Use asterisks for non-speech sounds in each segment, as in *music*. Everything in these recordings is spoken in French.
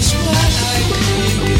La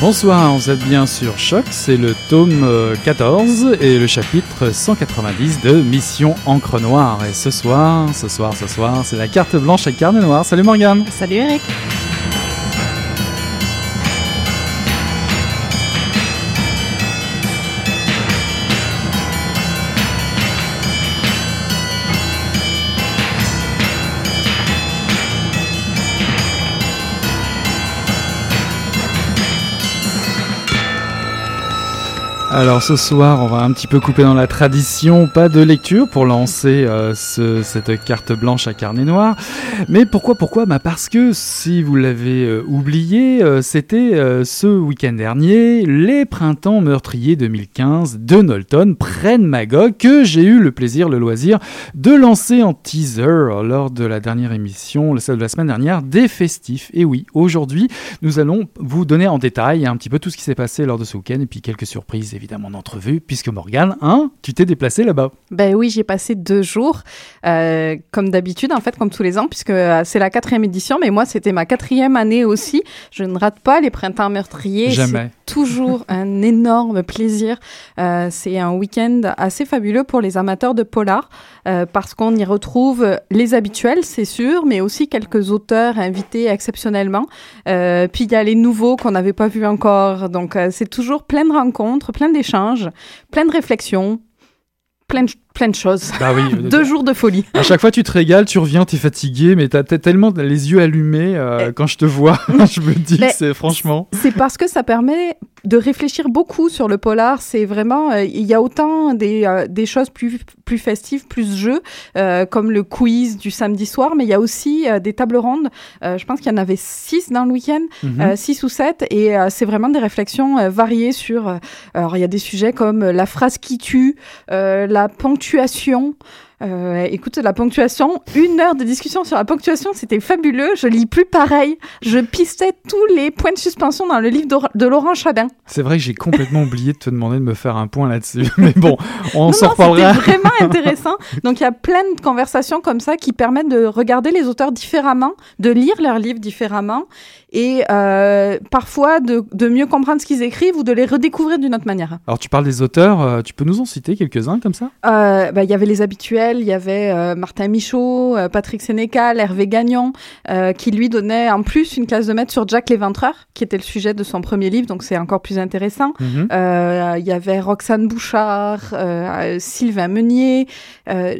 Bonsoir, vous êtes bien sur Choc, c'est le tome euh, 14 et le chapitre 190 de Mission Encre Noire. Et ce soir, ce soir, ce soir, c'est la carte blanche et carnet noir. Salut Morgane Salut Eric Alors ce soir, on va un petit peu couper dans la tradition, pas de lecture pour lancer euh, ce- cette carte blanche à carnet noir. Mais pourquoi, pourquoi? Bah Parce que si vous l'avez euh, oublié, euh, c'était euh, ce week-end dernier, les printemps meurtriers 2015 de Knowlton prennent Magog, que j'ai eu le plaisir, le loisir de lancer en teaser lors de la dernière émission, celle de la semaine dernière, des festifs. Et oui, aujourd'hui, nous allons vous donner en détail un petit peu tout ce qui s'est passé lors de ce week-end et puis quelques surprises évidemment d'entrevue, puisque Morgane, hein, tu t'es déplacé là-bas. Ben oui, j'ai passé deux jours, euh, comme d'habitude, en fait, comme tous les ans, puisque euh, c'est la quatrième édition, mais moi, c'était ma quatrième année aussi. Je ne rate pas les printemps meurtriers. Jamais. C'est *laughs* toujours un énorme plaisir. Euh, c'est un week-end assez fabuleux pour les amateurs de polar, euh, parce qu'on y retrouve les habituels, c'est sûr, mais aussi quelques auteurs invités exceptionnellement. Euh, puis il y a les nouveaux qu'on n'avait pas vus encore. Donc, euh, c'est toujours plein de rencontres, plein d'échanges, plein de réflexions, plein de, plein de choses. Bah oui. *laughs* Deux jours de folie. À chaque fois, tu te régales, tu reviens, t'es fatigué, mais t'as t'as tellement les yeux allumés euh, Eh. quand je te vois. *laughs* je me dis, Mais- c'est franchement. C'est parce que ça permet de réfléchir beaucoup sur le polar. C'est vraiment, euh, il y a autant des, euh, des choses plus, plus festives, plus jeux, euh, comme le quiz du samedi soir, mais il y a aussi des tables rondes. Je pense qu'il y en avait six dans le week-end, Mhm. six ou sept, et c'est vraiment des réflexions variées sur. alors, il y a des sujets comme la phrase qui tue, la ponctuation. Euh, écoute, la ponctuation, une heure de discussion sur la ponctuation, c'était fabuleux. Je lis plus pareil. Je pistais tous les points de suspension dans le livre de Laurent Chabin. C'est vrai que j'ai complètement oublié de te demander de me faire un point là-dessus. *laughs* Mais bon, on s'en reparlera. C'était vraiment intéressant. Donc il y a plein de conversations comme ça qui permettent de regarder les auteurs différemment, de lire leurs livres différemment et euh, parfois de, de, mieux comprendre ce qu'ils écrivent ou de les redécouvrir d'une autre manière. Alors tu parles des auteurs, euh, tu peux nous en citer quelques-uns comme ça? Euh, bah, Il y avait les habituels, il y avait euh, Martin Michaud, euh, Patrick Sénécal, Hervé Gagnon, qui lui donnait en plus une classe de maître sur Jack l'Éventreur, qui était le sujet de son premier livre, donc c'est encore plus intéressant. Mhm. Il y avait Roxane Bouchard, Sylvain Meunier,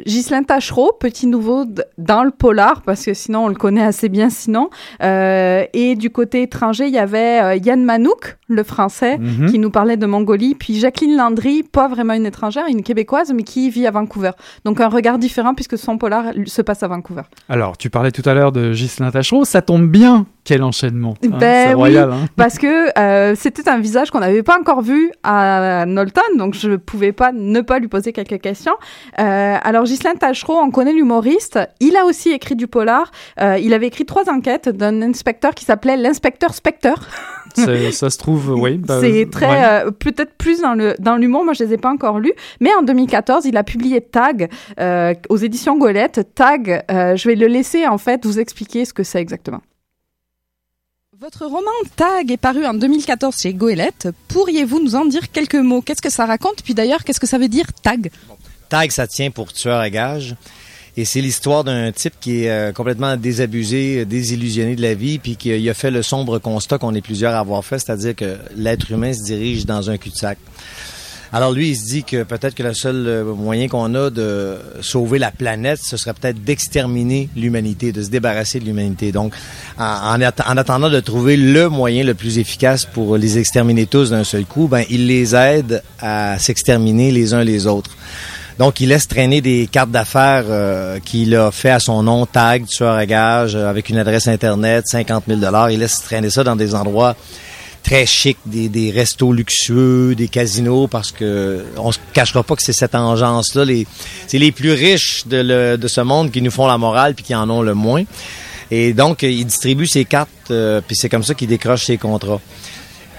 Ghislain Tachereau, petit nouveau dans le polar, parce que sinon on le connaît assez bien sinon, et du côté étranger, il y avait euh, Yann Manouk, le français, mhm. qui nous parlait de Mongolie, puis Jacqueline Landry, pas vraiment une étrangère, une québécoise, mais qui vit à Vancouver. Donc un regard différent puisque son polar se passe à Vancouver. Alors, tu parlais tout à l'heure de Ghislain Tachereau, ça tombe bien quel enchaînement hein, ben, royal, oui, hein. *laughs* parce que euh, c'était un visage qu'on n'avait pas encore vu à Knowlton, donc je ne pouvais pas ne pas lui poser quelques questions. Euh, alors Ghislain Tachereau, on connaît l'humoriste, il a aussi écrit du polar, il avait écrit trois enquêtes d'un inspecteur qui s'appelait l'inspecteur Spectre. ça *laughs* se trouve, oui. Bah, c'est très, euh, peut-être plus dans le dans l'humour. Moi, je les ai pas encore lus, mais en 2014, il a publié Tag euh, aux éditions Golette. Tag, euh, je vais le laisser en fait vous expliquer ce que c'est exactement. Votre roman Tag est paru en 2014 chez Goélette. Pourriez-vous nous en dire quelques mots? Qu'est-ce que ça raconte? Puis d'ailleurs, qu'est-ce que ça veut dire Tag? Tag, ça tient pour tueur à gage. Et c'est l'histoire d'un type qui est euh, complètement désabusé, désillusionné de la vie, puis qui a fait le sombre constat qu'on est plusieurs à avoir fait, c'est-à-dire que l'être humain se dirige dans un cul-de-sac. Alors lui, il se dit que peut-être que le seul euh, moyen qu'on a de sauver la planète, ce serait peut-être d'exterminer l'humanité, de se débarrasser de l'humanité. Donc, en, attendant de trouver le moyen le plus efficace pour les exterminer tous d'un seul coup, ben il les aide à s'exterminer les uns les autres. Donc, il laisse traîner des cartes d'affaires euh, qu'il a fait à son nom, tag, tueur à gage, euh, avec une adresse Internet, 50 000 Il laisse traîner ça dans des endroits très chics, des, des restos luxueux, des casinos, parce que on se cachera pas que c'est cette engeance-là. C'est les plus riches de, de ce monde qui nous font la morale puis qui en ont le moins. Et donc, il distribue ses cartes, euh, puis c'est comme ça qu'il décroche ses contrats.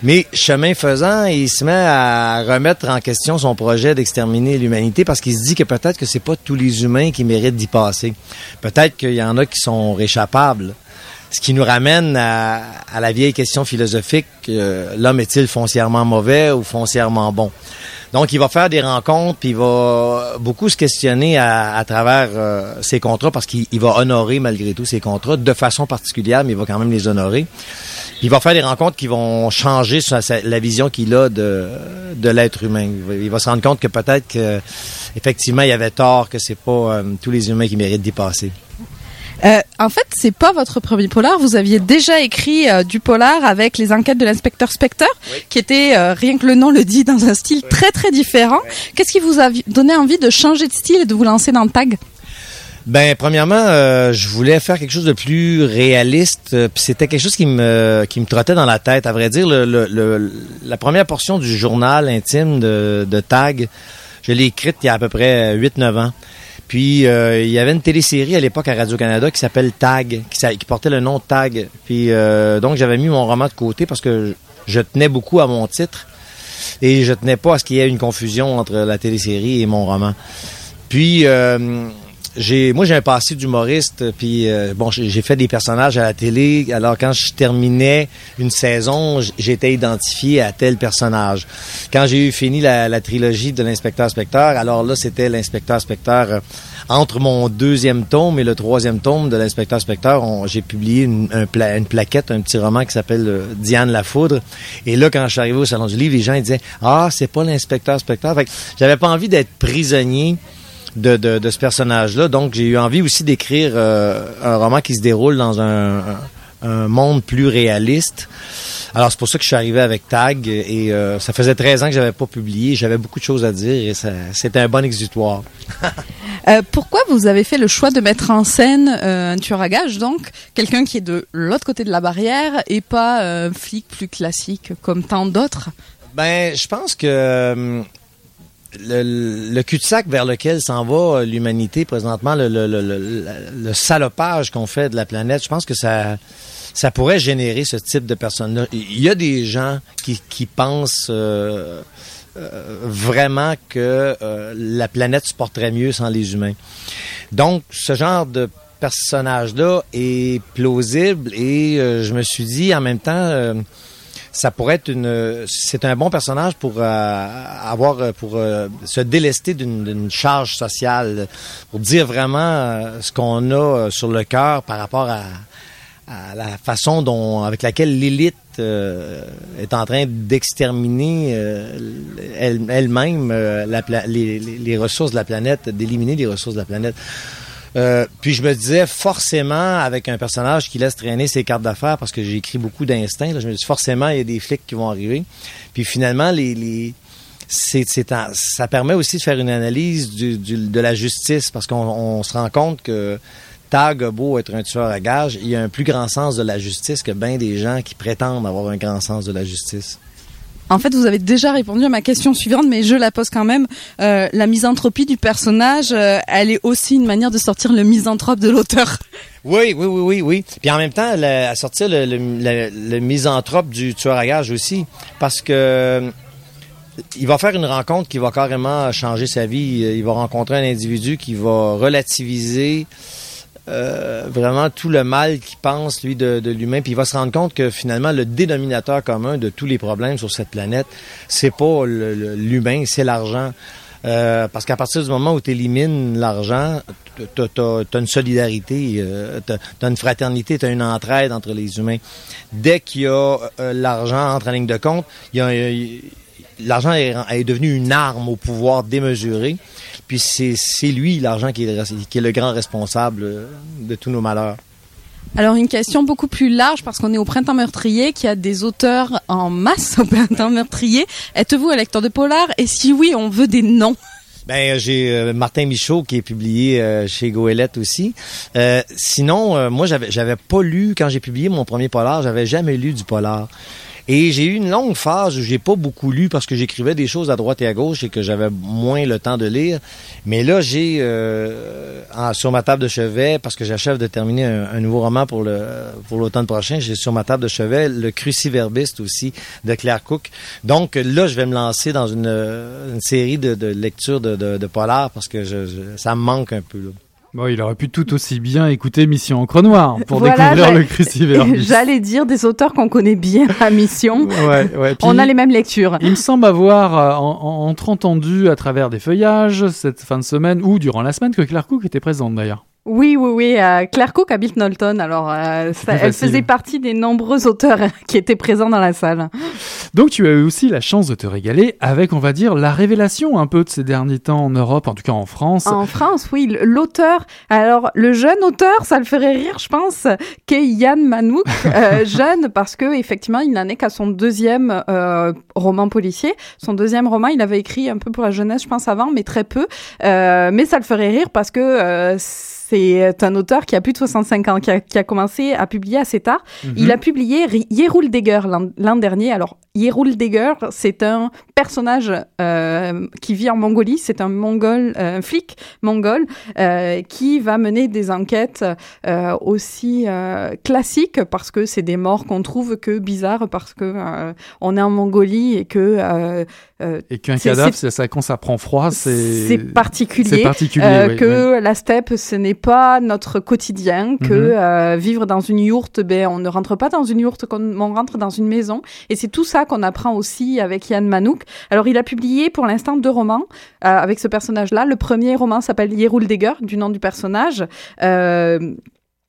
Mais chemin faisant, il se met à remettre en question son projet d'exterminer l'humanité parce qu'il se dit que peut-être que c'est pas tous les humains qui méritent d'y passer. Peut-être qu'il y en a qui sont réchappables. Ce qui nous ramène à, la vieille question philosophique, l'homme est-il foncièrement mauvais ou foncièrement bon? Donc, il va faire des rencontres, puis il va beaucoup se questionner à, travers euh, ses contrats parce qu'il va honorer malgré tout ses contrats de façon particulière, mais il va quand même les honorer. Il va faire des rencontres qui vont changer la vision qu'il a de, de l'être humain. Il va, se rendre compte que peut-être que effectivement il y avait tort, que c'est pas euh, tous les humains qui méritent d'y passer. Euh, en fait, c'est pas votre premier polar. Vous aviez déjà écrit euh, du polar avec les enquêtes de l'inspecteur Specter, qui était rien que le nom le dit dans un style très très différent. Qu'est-ce qui vous a donné envie de changer de style et de vous lancer dans le tag? Ben, premièrement, euh, je voulais faire quelque chose de plus réaliste. Euh, puis c'était quelque chose qui me qui me trottait dans la tête. À vrai dire, le, le, la première portion du journal intime de, de Tag, je l'ai écrite il y a à peu près 8-9 ans. Puis euh, il y avait une télésérie à l'époque à Radio-Canada qui s'appelle Tag, qui, portait le nom Tag. Puis donc j'avais mis mon roman de côté parce que je, je tenais beaucoup à mon titre et je tenais pas à ce qu'il y ait une confusion entre la télésérie et mon roman. Puis j'ai moi j'ai un passé d'humoriste puis euh, bon j'ai fait des personnages à la télé. Alors quand je terminais une saison j'étais identifié à tel personnage. Quand j'ai eu fini la, trilogie de l'inspecteur specteur alors là c'était l'inspecteur specteur euh, entre mon deuxième tome et le troisième tome de l'inspecteur specteur j'ai publié une, une plaquette un petit roman qui s'appelle euh, Diane la foudre. Et là quand je suis arrivé au salon du livre les gens ils disaient ah c'est pas l'inspecteur specteur fait j'avais pas envie d'être prisonnier de, de, de ce personnage-là. Donc, j'ai eu envie aussi d'écrire euh, un roman qui se déroule dans un, un, monde plus réaliste. Alors, c'est pour ça que je suis arrivé avec Tag et euh, ça faisait 13 ans que j'avais pas publié. J'avais beaucoup de choses à dire et c'était un bon exutoire. *laughs* euh, pourquoi vous avez fait le choix de mettre en scène euh, un tueur à gage, donc? Quelqu'un qui est de l'autre côté de la barrière et pas un flic plus classique comme tant d'autres? Ben, je pense que le, cul-de-sac vers lequel s'en va l'humanité présentement, le, salopage qu'on fait de la planète, je pense que ça ça pourrait générer ce type de personnes-là. Il y a des gens qui, pensent euh, euh, vraiment que euh, la planète se porterait mieux sans les humains. Donc, ce genre de personnage-là est plausible et euh, je me suis dit en même temps euh, ça pourrait être une c'est un bon personnage pour euh, avoir euh, pour euh, se délester d'une charge sociale pour dire vraiment euh, ce qu'on a euh, sur le cœur par rapport à, à la façon dont avec laquelle l'élite euh, est en train d'exterminer euh, elle- elle-même les- les ressources de la planète, d'éliminer les ressources de la planète. Euh, puis je me disais forcément avec un personnage qui laisse traîner ses cartes d'affaires parce que j'ai écrit beaucoup d'instinct. là, Je me dis forcément il y a des flics qui vont arriver. Puis finalement les, les c'est, ça permet aussi de faire une analyse du, de la justice parce qu'on on se rend compte que Tag beau être un tueur à gages, il y a un plus grand sens de la justice que bien des gens qui prétendent avoir un grand sens de la justice. En fait, vous avez déjà répondu à ma question suivante, mais je la pose quand même. Euh, la misanthropie du personnage, euh, elle est aussi une manière de sortir le misanthrope de l'auteur. Oui, oui, oui, oui, oui. Puis en même temps, le- à sortir le, misanthrope du tueur à gages aussi, parce que euh, il va faire une rencontre qui va carrément changer sa vie. Il va rencontrer un individu qui va relativiser euh, vraiment tout le mal qu'il pense, lui, de, de l'humain. Puis il va se rendre compte que finalement, le dénominateur commun de tous les problèmes sur cette planète, c'est pas l'humain, c'est l'argent. Euh, parce qu'à partir du moment où tu élimines l'argent, tu as, une solidarité, euh, tu as, une fraternité, tu as une entraide entre les humains. Dès qu'il y a euh, l'argent entre en ligne de compte, il- l'argent est, est devenu une arme au pouvoir démesuré. Puis c'est lui, l'argent, qui, est- qui est le grand responsable euh, de tous nos malheurs. Alors une question beaucoup plus large parce qu'on est au printemps meurtrier, qu'il y a des auteurs en masse au printemps meurtrier. Êtes-vous un lecteur de polar? Et si oui, on veut des noms? Ben, j'ai euh, Martin Michaud qui est publié euh, chez Goélette aussi. Euh, sinon, moi, j'avais j'avais pas lu quand j'ai publié mon premier polar, j'avais jamais lu du polar. Et j'ai eu une longue phase où j'ai pas beaucoup lu parce que j'écrivais des choses à droite et à gauche et que j'avais moins le temps de lire. Mais là, j'ai euh, sur ma table de chevet, parce que j'achève de terminer un, nouveau roman pour le pour l'automne prochain, j'ai sur ma table de chevet le Cruciverbiste aussi de Claire Cook. Donc là, je vais me lancer dans une, une série de, de lectures de, de, de polar parce que je, je- ça me manque un peu. Là. Bon, il aurait pu tout aussi bien écouter Mission Encre Noire pour Voilà, découvrir j'allais- le cruciverbus. *laughs* J'allais dire des auteurs qu'on connaît bien à Mission. Ouais, ouais. *laughs* On a les mêmes lectures. Il me semble avoir euh, en, en- entendu à travers des feuillages cette fin de semaine ou durant la semaine que Claire Cook était présente d'ailleurs. Oui, oui, oui. euh, Claire Cook habite Knowlton, alors euh, ça- elle faisait partie des nombreux auteurs *laughs* qui étaient présents dans la salle. Donc tu as eu aussi la chance de te régaler avec, on va dire, la révélation un peu de ces derniers temps en Europe, en tout cas en France. En France, oui, l'auteur. Alors, le jeune auteur, ça le ferait rire, je pense, qu'est Yann Manouk, *laughs* euh, jeune parce que effectivement, il n'en est qu'à son deuxième roman policier. Son deuxième roman, il avait écrit un peu pour la jeunesse, je pense avant, mais très peu. Mais ça le ferait rire parce que c'est un auteur qui a plus de 65 ans, qui a, qui a commencé à publier assez tard. Mhm. Il a publié Yerul Degger l'an l'an dernier. Alors, Yerul Degger, c'est un personnage euh, qui vit en Mongolie. C'est un mongol, euh, un flic mongol euh, qui va mener des enquêtes aussi classiques parce que c'est des morts qu'on trouve que bizarres parce que on est en Mongolie et que Et qu'un cadavre, c'est- ça, quand ça prend froid, c'est c'est particulier. C'est particulier. Oui, que oui. la steppe, ce n'est pas notre quotidien, que Mhm. euh, vivre dans une yourte, ben, on ne rentre pas dans une yourte, on rentre dans une maison. Et c'est tout ça qu'on apprend aussi avec Yann Manouk. Alors, il a publié pour l'instant deux romans euh, avec ce personnage-là. Le premier roman s'appelle Yerul Degger, du nom du personnage. Euh,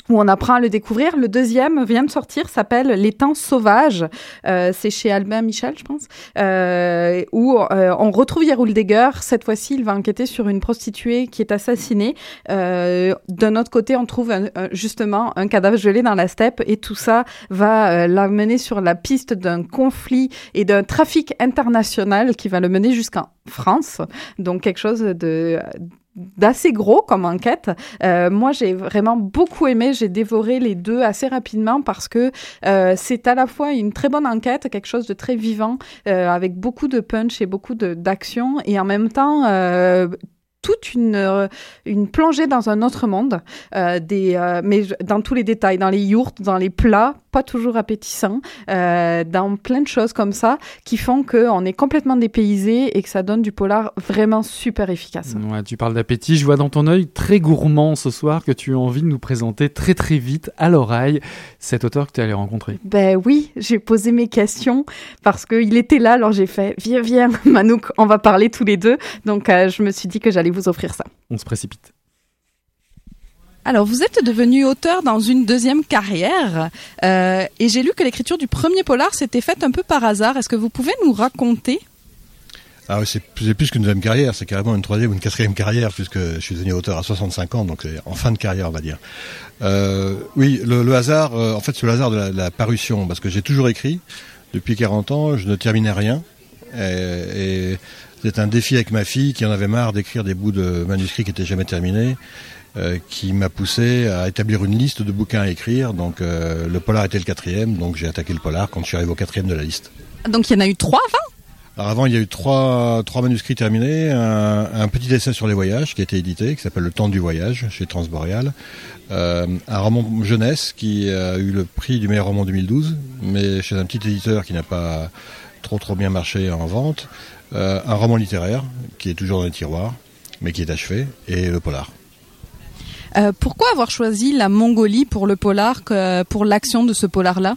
où on apprend à le découvrir. Le deuxième vient de sortir, s'appelle Les temps sauvages. Euh, c'est chez Albin Michel, je pense. Euh, où euh, on retrouve Degger. Cette fois-ci, il va enquêter sur une prostituée qui est assassinée. Euh, D'un autre côté, on trouve un- justement un cadavre gelé dans la steppe et tout ça va euh, l'amener sur la piste d'un conflit et d'un trafic international qui va le mener jusqu'en France. Donc quelque chose de d'assez gros comme enquête. Euh, moi, j'ai vraiment beaucoup aimé. J'ai dévoré les deux assez rapidement parce que euh, c'est à la fois une très bonne enquête, quelque chose de très vivant, euh, avec beaucoup de punch et beaucoup d'action, et en même temps euh, toute une, euh, une plongée dans un autre monde, euh, des, euh, mais dans tous les détails, dans les yourtes, dans les plats, pas toujours appétissants, euh, dans plein de choses comme ça, qui font qu'on est complètement dépaysé et que ça donne du polar vraiment super efficace. Ouais, tu parles d'appétit, je vois dans ton œil très gourmand ce soir que tu as envie de nous présenter très très vite à l'oreille cet auteur que tu es allé rencontrer. Ben oui, j'ai posé mes questions parce qu'il était là, alors j'ai fait viens, viens, *laughs* Manouk, on va parler tous les deux. Donc euh, je me suis dit que j'allais vous offrir ça. On se précipite. Alors, vous êtes devenu auteur dans une deuxième carrière, euh, et j'ai lu que l'écriture du premier polar s'était faite un peu par hasard. Est-ce que vous pouvez nous raconter? Ah oui, c'est plus, qu'une deuxième carrière, c'est carrément une troisième ou une quatrième carrière, puisque je suis devenu auteur à 65 ans, donc en fin de carrière, on va dire. Euh, oui, le, hasard, euh, en fait, c'est le hasard de la, parution, parce que j'ai toujours écrit. Depuis 40 ans, je ne terminais rien. Et, et c'est un défi avec ma fille qui en avait marre d'écrire des bouts de manuscrits qui n'étaient jamais terminés, euh, qui m'a poussé à établir une liste de bouquins à écrire. Donc euh, le polar était le quatrième, donc j'ai attaqué le polar quand je suis arrivé au quatrième de la liste. Donc, il y en a eu trois avant? Alors avant, il y a eu trois, trois manuscrits terminés, un, un petit essai sur les voyages qui a été édité, qui s'appelle Le temps du voyage chez Transboreal, euh, un roman jeunesse qui a eu le prix du meilleur roman 2012, mais chez un petit éditeur qui n'a pas trop trop bien marché en vente, euh, un roman littéraire qui est toujours dans les tiroirs, mais qui est achevé, et le polar. Euh, Pourquoi avoir choisi la Mongolie pour le polar, pour l'action de ce polar-là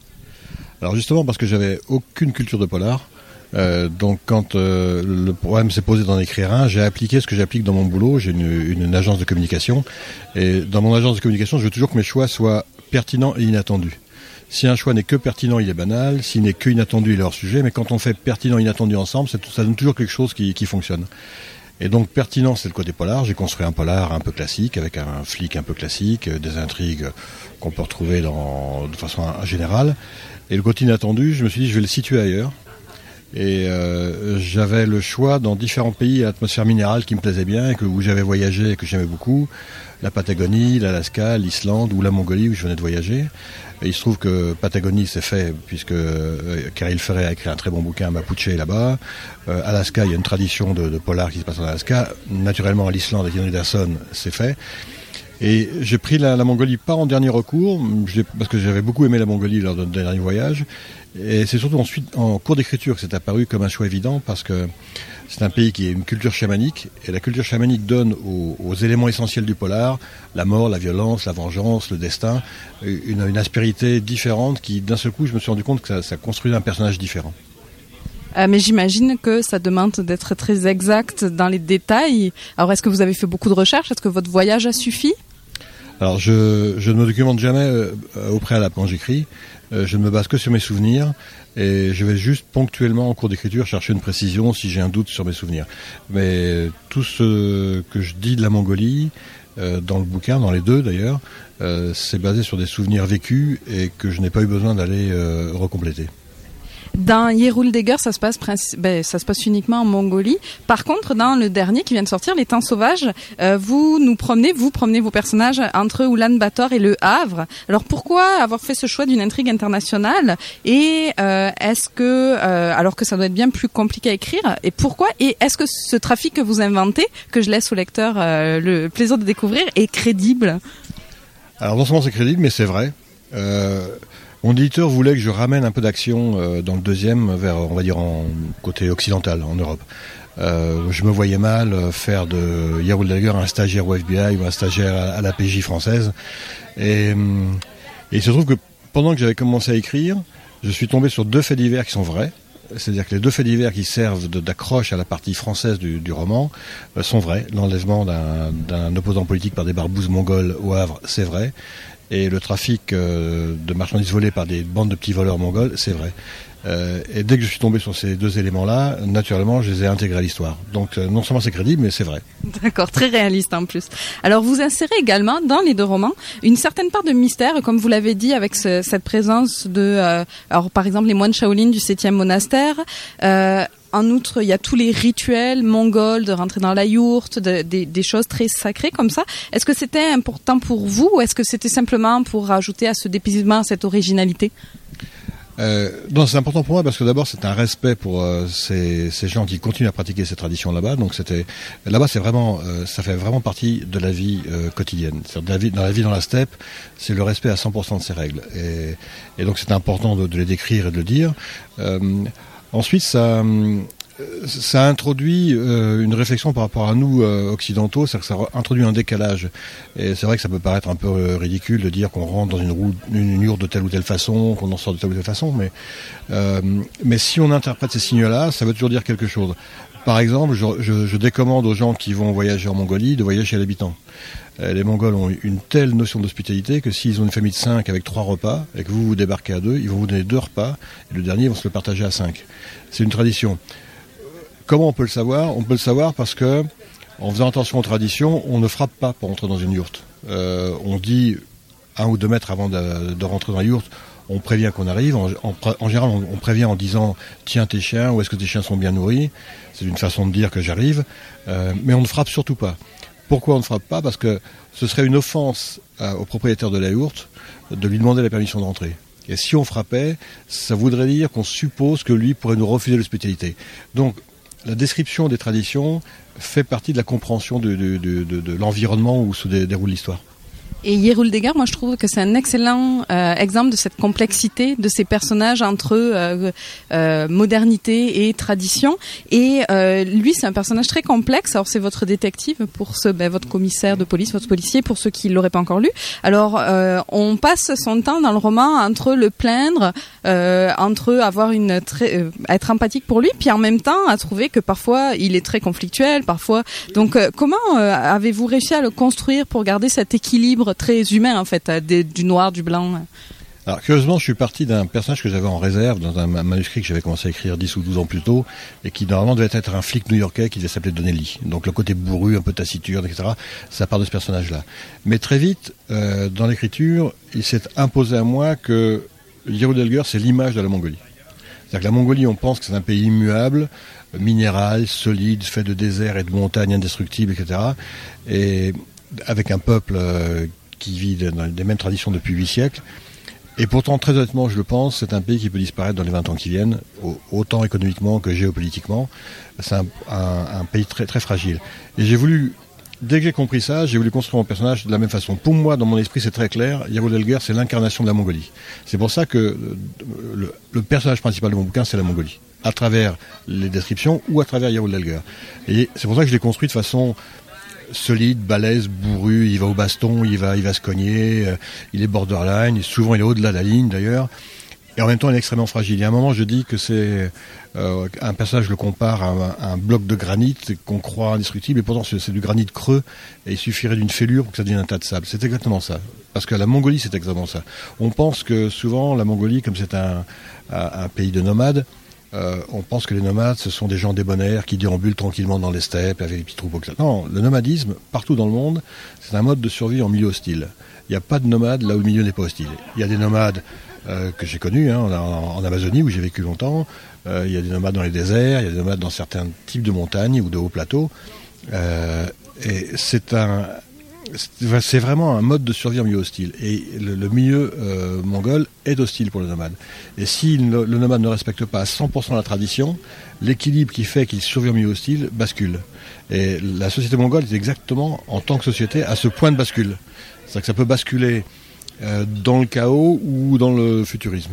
Alors justement parce que j'avais aucune culture de polar. Euh, donc quand euh, le problème s'est posé d'en écrire un, j'ai appliqué ce que j'applique dans mon boulot. J'ai une, agence de communication et dans mon agence de communication, je veux toujours que mes choix soient pertinents et inattendus. Si un choix n'est que pertinent, il est banal. S'il n'est que inattendu, il est hors sujet. Mais quand on fait pertinent inattendu ensemble, ça donne toujours quelque chose qui fonctionne. Et donc pertinent, c'est le côté polar. J'ai construit un polar un peu classique, avec un flic un peu classique, euh, des intrigues qu'on peut retrouver dans, de façon générale. Et le côté inattendu, je me suis dit, je vais le situer ailleurs. Et euh, j'avais le choix dans différents pays à atmosphère minérale qui me plaisait bien, et que, où j'avais voyagé et que j'aimais beaucoup. La Patagonie, l'Alaska, l'Islande ou la Mongolie où je venais de voyager. Il se trouve que Patagonie c'est fait puisque euh, Ferré a écrit un très bon bouquin Mapuche là-bas. Euh, Alaska, il y a une tradition de, de polar qui se passe en Alaska. Naturellement, l'Islande avec Henry Anderson, c'est fait. Et j'ai pris la, Mongolie pas en dernier recours, parce que j'avais beaucoup aimé la Mongolie lors de notre dernier voyage. Et c'est surtout ensuite en cours d'écriture que c'est apparu comme un choix évident, parce que c'est un pays qui a une culture chamanique, et la culture chamanique donne aux, éléments essentiels du polar, la mort, la violence, la vengeance, le destin, une, une aspérité différente qui, d'un seul coup, je me suis rendu compte que ça, ça construisait un personnage différent. Euh, mais j'imagine que ça demande d'être très exact dans les détails. Alors, est-ce que vous avez fait beaucoup de recherches? Est-ce que votre voyage a suffi? Alors, je, ne me documente jamais euh, au préalable quand j'écris. Euh, je ne me base que sur mes souvenirs et je vais juste ponctuellement en cours d'écriture chercher une précision si j'ai un doute sur mes souvenirs. Mais tout ce que je dis de la Mongolie, euh, dans le bouquin, dans les deux d'ailleurs, euh, c'est basé sur des souvenirs vécus et que je n'ai pas eu besoin d'aller euh, recompléter. Dans Yeruldegger, ça se passe ben, ça se passe uniquement en Mongolie. Par contre, dans le dernier qui vient de sortir, Les Temps Sauvages, euh, vous nous promenez, vous promenez vos personnages entre Oulan-Bator et Le Havre. Alors pourquoi avoir fait ce choix d'une intrigue internationale Et euh, est-ce que, euh, alors que ça doit être bien plus compliqué à écrire, et pourquoi Et est-ce que ce trafic que vous inventez, que je laisse au lecteur le plaisir de découvrir, est crédible? Alors non seulement c'est crédible, mais c'est vrai. Mon éditeur voulait que je ramène un peu d'action euh, dans le deuxième vers, on va dire, côté occidental, en Europe. Euh, je me voyais mal euh, faire de Yaoul Dagger un stagiaire au FBI ou un stagiaire à, la PJ française. Et, il se trouve que pendant que j'avais commencé à écrire, je suis tombé sur deux faits divers qui sont vrais. C'est-à-dire que les deux faits divers qui servent d'accroche à la partie française du, roman sont vrais. L'enlèvement d'un d'un opposant politique par des barbouzes mongols au Havre, c'est vrai. Et le trafic euh, de marchandises volées par des bandes de petits voleurs mongols, c'est vrai. Euh, et dès que je suis tombé sur ces deux éléments-là, naturellement, je les ai intégrés à l'histoire. Donc euh, non seulement c'est crédible, mais c'est vrai. D'accord, très réaliste en plus. Alors vous insérez également dans les deux romans une certaine part de mystère, comme vous l'avez dit, avec ce- cette présence de, alors par exemple les moines Shaolin du septième monastère. En outre, il y a tous les rituels mongols de rentrer dans la yourte, de- des- choses très sacrées comme ça. Est-ce que c'était important pour vous ou est-ce que c'était simplement pour rajouter à ce dépaysement, cette originalité? Euh, non, c'est important pour moi parce que d'abord c'est un respect pour euh, ces, gens qui continuent à pratiquer ces traditions là-bas. Donc c'était là-bas, c'est vraiment, euh, ça fait vraiment partie de la vie quotidienne. Dans la vie dans la steppe, c'est le respect à 100% de ces règles. Et, donc c'est important de les décrire et de le dire. Ensuite, ça. Ça introduit euh, une réflexion par rapport à nous euh, occidentaux, c'est-à-dire que ça introduit un décalage. Et c'est vrai que ça peut paraître un peu euh, ridicule de dire qu'on rentre dans une, roue, une yourte de telle ou telle façon, qu'on en sort de telle ou telle façon, mais, euh, mais si on interprète ces signes-là, ça veut toujours dire quelque chose. Par exemple, je, je, je décommande aux gens qui vont voyager en Mongolie de voyager chez l'habitant. Euh, Les Mongols ont une telle notion d'hospitalité que s'ils ont une famille de 5 avec trois repas et que vous vous débarquez à deux, ils vont vous donner deux repas et le dernier ils vont se le partager à 5. C'est une tradition. Comment on peut le savoir? On peut le savoir parce que, en faisant attention aux traditions, on ne frappe pas pour entrer dans une yourte. Euh, on dit un ou deux mètres avant de, de rentrer dans la yourte, on prévient qu'on arrive. En, général, on, prévient en disant tiens tes chiens, ou est-ce que tes chiens sont bien nourris? C'est une façon de dire que j'arrive. Euh, mais on ne frappe surtout pas. Pourquoi on ne frappe pas? Parce que ce serait une offense à- au propriétaire de la yourte de lui demander la permission d'entrer. Et si on frappait, ça voudrait dire qu'on suppose que lui pourrait nous refuser l'hospitalité. La description des traditions fait partie de la compréhension de, l'environnement où se dé- déroule l'histoire. Et Yeruldegar, moi je trouve que c'est un excellent euh, exemple de cette complexité de ces personnages entre euh, euh, modernité et tradition. Et euh, lui, c'est un personnage très complexe. Alors c'est votre détective pour ce, ben, votre commissaire de police, votre policier pour ceux qui l'auraient pas encore lu. Alors euh, on passe son temps dans le roman entre le plaindre, euh, entre avoir une très, être empathique pour lui, puis en même temps à trouver que parfois il est très conflictuel, parfois. Donc comment avez-vous réussi à le construire pour garder cet équilibre très humain en fait, des- du noir, du blanc Alors, curieusement, je suis parti d'un personnage que j'avais en réserve dans un ma- manuscrit que j'avais commencé à écrire 10 ou 12 ans plus tôt et qui normalement devait être un flic new-yorkais qui devait s'appeler Donnelly. Donc le côté bourru, un peu taciturne, etc., ça part de ce personnage-là. Mais très vite, euh, dans l'écriture, il s'est imposé à moi que Yerudelger, c'est l'image de la Mongolie. C'est-à-dire que la Mongolie, on pense que c'est un pays immuable, minéral, solide, fait de déserts et de montagnes indestructibles, etc. Et avec un peuple euh, qui vit dans les mêmes traditions depuis huit siècles. Et pourtant, très honnêtement, je le pense, c'est un pays qui peut disparaître dans les 20 ans qui viennent, au- autant économiquement que géopolitiquement. C'est un, pays très, très fragile. Et j'ai voulu, dès que j'ai compris ça, j'ai voulu construire mon personnage de la même façon. Pour moi, dans mon esprit, c'est très clair, Yerudelger, c'est l'incarnation de la Mongolie. C'est pour ça que euh, le, personnage principal de mon bouquin, c'est la Mongolie. À travers les descriptions ou à travers Yerudelger. Et c'est pour ça que je l'ai construit de façon solide, balèze, bourru, il va au baston, il va, il va se cogner, euh, il est borderline, souvent il est au-delà de la ligne d'ailleurs, et en même temps il est extrêmement fragile. Et à un moment je dis que c'est euh, un personnage, je le compare à un, à un bloc de granit qu'on croit indestructible, et pourtant c'est du granit creux, et il suffirait d'une fêlure pour que ça devienne un tas de sable. C'est exactement ça. Parce que la Mongolie, c'est exactement ça. On pense que souvent la Mongolie, comme c'est un- un pays de nomades, euh, on pense que les nomades, ce sont des gens débonnaires qui déambulent tranquillement dans les steppes avec des petits troupeaux. Non, le nomadisme, partout dans le monde, c'est un mode de survie en milieu hostile. Il n'y a pas de nomades là où le milieu n'est pas hostile. Il y a des nomades euh, que j'ai connus hein, en, Amazonie où j'ai vécu longtemps. Euh, il y a des nomades dans les déserts, il y a des nomades dans certains types de montagnes ou de hauts plateaux. Et c'est un, c'est vraiment un mode de survie en milieu hostile. Et le, milieu euh, mongol est hostile pour le nomade. Et si le, le nomade ne respecte pas à 100% la tradition, l'équilibre qui fait qu'il survit en milieu hostile bascule. Et la société mongole est exactement, en tant que société, à ce point de bascule. C'est-à-dire que ça peut basculer euh, dans le chaos ou dans le futurisme.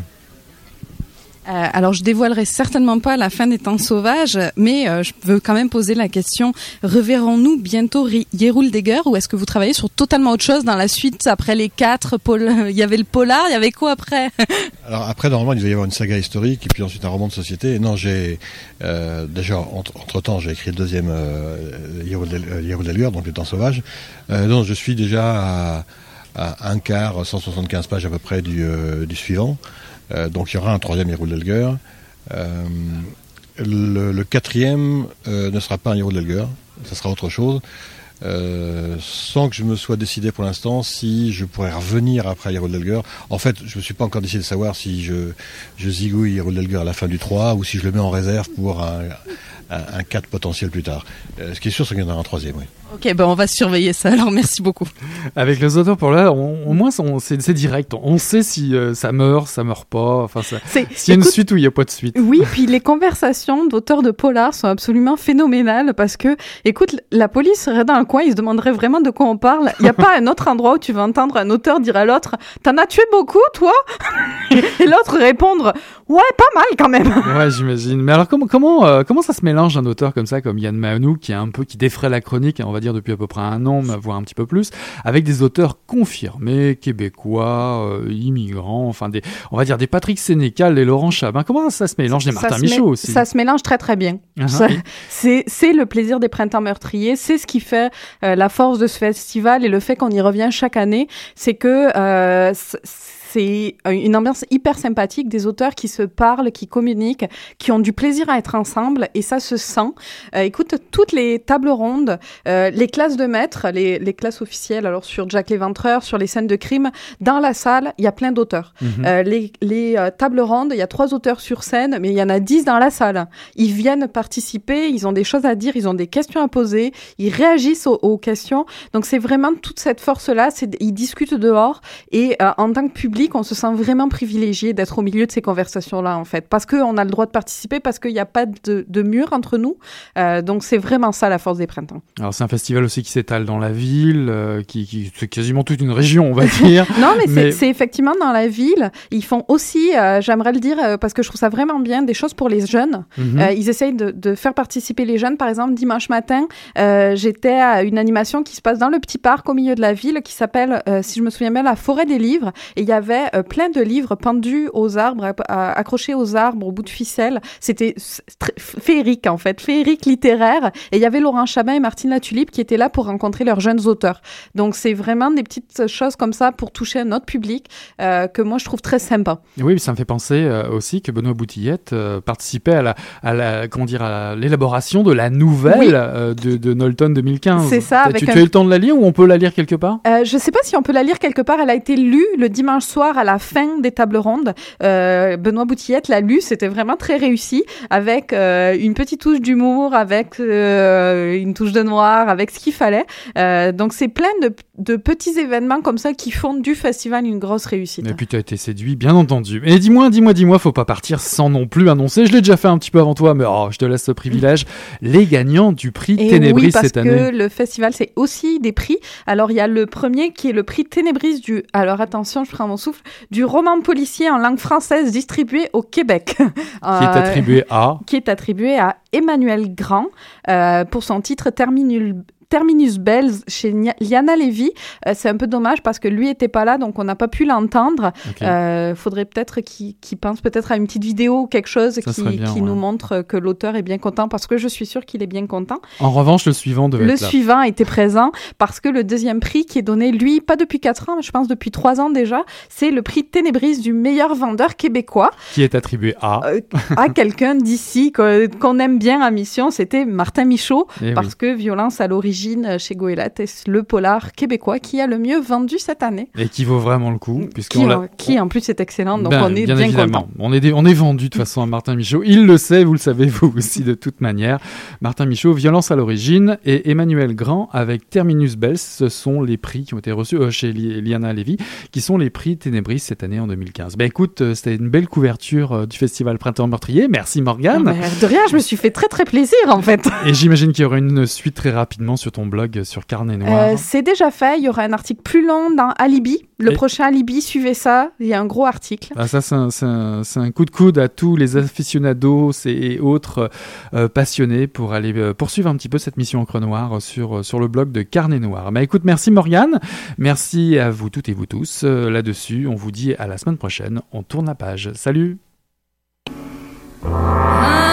Euh, alors, je dévoilerai certainement pas la fin des temps sauvages, mais euh, je veux quand même poser la question reverrons-nous bientôt Ri- Yeruldegger ou est-ce que vous travaillez sur totalement autre chose dans la suite après les quatre *laughs* Il y avait le polar, il y avait quoi après? *laughs* Alors après, normalement, il va y avoir une saga historique et puis ensuite un roman de société. Non, j'ai euh, déjà entre, entre temps, j'ai écrit le deuxième euh, Yerodelger, donc le temps sauvage. Euh, donc je suis déjà à, un quart, 175 pages à peu près du suivant. Euh, donc il y aura un troisième Yerodelger. Euh, le, le quatrième euh, ne sera pas un Yerodelger, ça sera autre chose. euh, sans que je me sois décidé pour l'instant si je pourrais revenir après Hero Delger. En fait, je me suis pas encore décidé de savoir si je, je zigouille Hero Delger à la fin du 3 ou si je le mets en réserve pour un, un, un 4 potentiel plus tard. Euh, ce qui est sûr, c'est qu'il y en aura un troisième, oui. Ok, ben on va surveiller ça. Alors merci beaucoup. Avec les auteurs pour là, au moins c'est direct. On sait si euh, ça meurt, ça meurt pas. Enfin, s'il y a une suite ou il y a pas de suite. Oui, puis les conversations d'auteurs de polar sont absolument phénoménales parce que, écoute, la police serait dans un coin, ils se demanderaient vraiment de quoi on parle. Il n'y a pas un autre endroit où tu vas entendre un auteur dire à l'autre T'en as tué beaucoup, toi? Et l'autre répondre Ouais, pas mal quand même. Ouais, j'imagine. Mais alors comment comment euh, comment ça se mélange un auteur comme ça, comme Yann Manou, qui est un peu qui défraie la chronique, on va dire depuis à peu près un an, voire un petit peu plus, avec des auteurs confirmés, québécois, euh, immigrants, enfin des, on va dire des Patrick Sénécal, les Laurent Chabin. Comment ça se mélange? Des Martin Michaud aussi. Ça se mélange très très bien. Ah, Ça- oui. C'est le plaisir des printemps meurtriers, c'est ce qui fait euh, la force de ce festival et le fait qu'on y revient chaque année, c'est que euh, c'est une ambiance hyper sympathique, des auteurs qui se parlent, qui communiquent, qui ont du plaisir à être ensemble et ça se sent. Euh, écoute, toutes les tables rondes, euh, les classes de maîtres, les, les classes officielles, alors sur Jack l'Éventreur, sur les scènes de crime, dans la salle, il y a plein d'auteurs. Mhm. Euh, les les tables rondes, il y a trois auteurs sur scène, mais il y en a dix dans la salle. Ils viennent participer, ils ont des choses à dire, ils ont des questions à poser, ils réagissent aux, aux questions. Donc c'est vraiment toute cette force-là, ils discutent dehors et en tant que public, on se sent vraiment privilégié d'être au milieu de ces conversations-là en fait, parce qu'on a le droit de participer, parce qu'il n'y a pas de, de mur entre nous. Euh, donc c'est vraiment ça la force des printemps. Alors c'est un festival aussi qui s'étale dans la ville, euh, qui, qui c'est quasiment toute une région, on va *laughs* dire. Non, mais, c'est- Mais- c'est effectivement dans la ville. Ils font aussi, euh, j'aimerais le dire, parce que je trouve ça vraiment bien, des choses pour les jeunes. Mhm. Ils essayent de, de faire participer les jeunes. Par exemple, dimanche matin, j'étais à une animation qui se passe dans le petit parc au milieu de la ville, qui s'appelle, si je me souviens bien, la forêt des livres. Et il y avait euh, plein de livres pendus aux arbres, accrochés aux arbres, au bout de ficelle. C'était féerique, en fait, féerique littéraire. Et il y avait Laurent Chabin et Martine Latulipe qui étaient là pour rencontrer leurs jeunes auteurs. Donc, c'est vraiment des petites choses comme ça pour toucher un autre public euh, que moi, je trouve très sympa. Oui, ça me fait penser euh, aussi que Benoît Boutillette participait à la, à la, comment dire, à l'élaboration de la nouvelle Oui. de, de Nolton 2015. C'est ça, avec tu un- as eu le temps de la lire ou on peut la lire quelque part? Je sais pas si on peut la lire quelque part. Elle a été lue le dimanche soir à la fin des tables rondes. Euh, Benoît Boutillette l'a lue. C'était vraiment très réussi avec euh, une petite touche d'humour, avec euh, une touche de noir, avec ce qu'il fallait. Donc c'est plein de, de petits événements comme ça qui font du festival une grosse réussite. Et puis tu as été séduit, bien entendu. Et dis-moi, dis-moi, dis-moi, faut pas partir sans non plus annoncer. Je l'ai déjà fait un petit peu avant toi, mais oh, je te laisse ce privilège. Les gagnants du prix Et Ténébris oui, parce cette que année. le festival, c'est aussi des prix. Alors, il y a le premier qui est le prix Ténébris du, alors attention, je prends mon souffle, du roman policier en langue française distribué au Québec. *laughs* Qui est attribué à. Qui est attribué à Emmanuel Grand euh, pour son titre Terminul. Terminus Bells chez Liana Levy. Euh, c'est un peu dommage parce que lui était pas là, donc on n'a pas pu l'entendre. Ok. Euh, faudrait peut-être qu'il pense peut-être à une petite vidéo ou quelque chose Ça qui, serait bien, qui ouais. nous montre que l'auteur est bien content parce que je suis sûre qu'il est bien content. En revanche, le suivant devait Le être là. suivant était présent parce que le deuxième prix qui est donné, lui, pas depuis 4 ans, mais je pense depuis 3 ans déjà, c'est le prix Ténébris du meilleur vendeur québécois Qui est attribué à. euh, à quelqu'un d'ici qu'on aime bien à Mission. C'était Martin Michaud Eh parce oui. que Violence à l'origine euh, chez Goélette est le polar québécois qui a le mieux vendu cette année. Et qui vaut vraiment le coup. Qui, l'a. qui en plus est excellent, donc Ben, on est bien, content. On est, dé- on est vendu de toute façon à Martin Michaud. Il le sait, vous le savez vous aussi de toute manière. Martin Michaud, Violence à l'origine et Emmanuel Grand avec Terminus Bells, ce sont les prix qui ont été reçus euh, chez Li- Liana Levy, qui sont les prix Ténébris cette année en 2015. Ben écoute, euh, c'était une belle couverture euh, du festival Printemps Meurtrier. Merci Morgane. De rien, je me suis fait très très plaisir en fait. Et j'imagine qu'il y aura une suite très rapidement sur ton blog euh, sur Carnet Noir. Euh, c'est déjà fait. Il y aura un article plus long dans Alibi. Le Et- prochain Alibi, suivez ça. Il y a un gros article. Ah, ça, c'est un, coup de coude à tous les aficionados et, autres euh, passionnés pour aller euh, poursuivre un petit peu cette mission Encre Noire sur, sur le blog de Carnet Noir. Mais écoute, merci Morgane, merci à vous toutes et vous tous. Euh, Là-dessus, on vous dit à la semaine prochaine. On tourne la page. Salut passando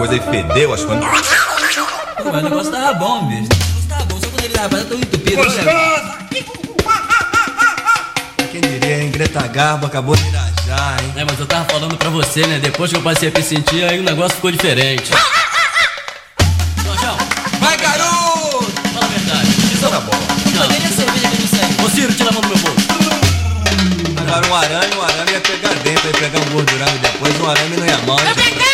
coisa e fedeu as coisas. Mas o negócio tava bom, bicho. O negócio tava bom, só quando ele tava tão entupido. né? Quem diria, hein? Greta Garbo acabou de irajar, hein? É, mas eu tava falando pra você, né? Depois que eu passei a me sentir, aí o negócio ficou diferente. Jorjão, Vai, garoto! fala a verdade. Isso na bola. Não. Cadê a cerveja que não? Ô Ciro, tira a mão do meu bolso. Agora um arame, um arame ia pegar dentro, ia pegar um gordurão e depois um arame não ia mal. hein, gente?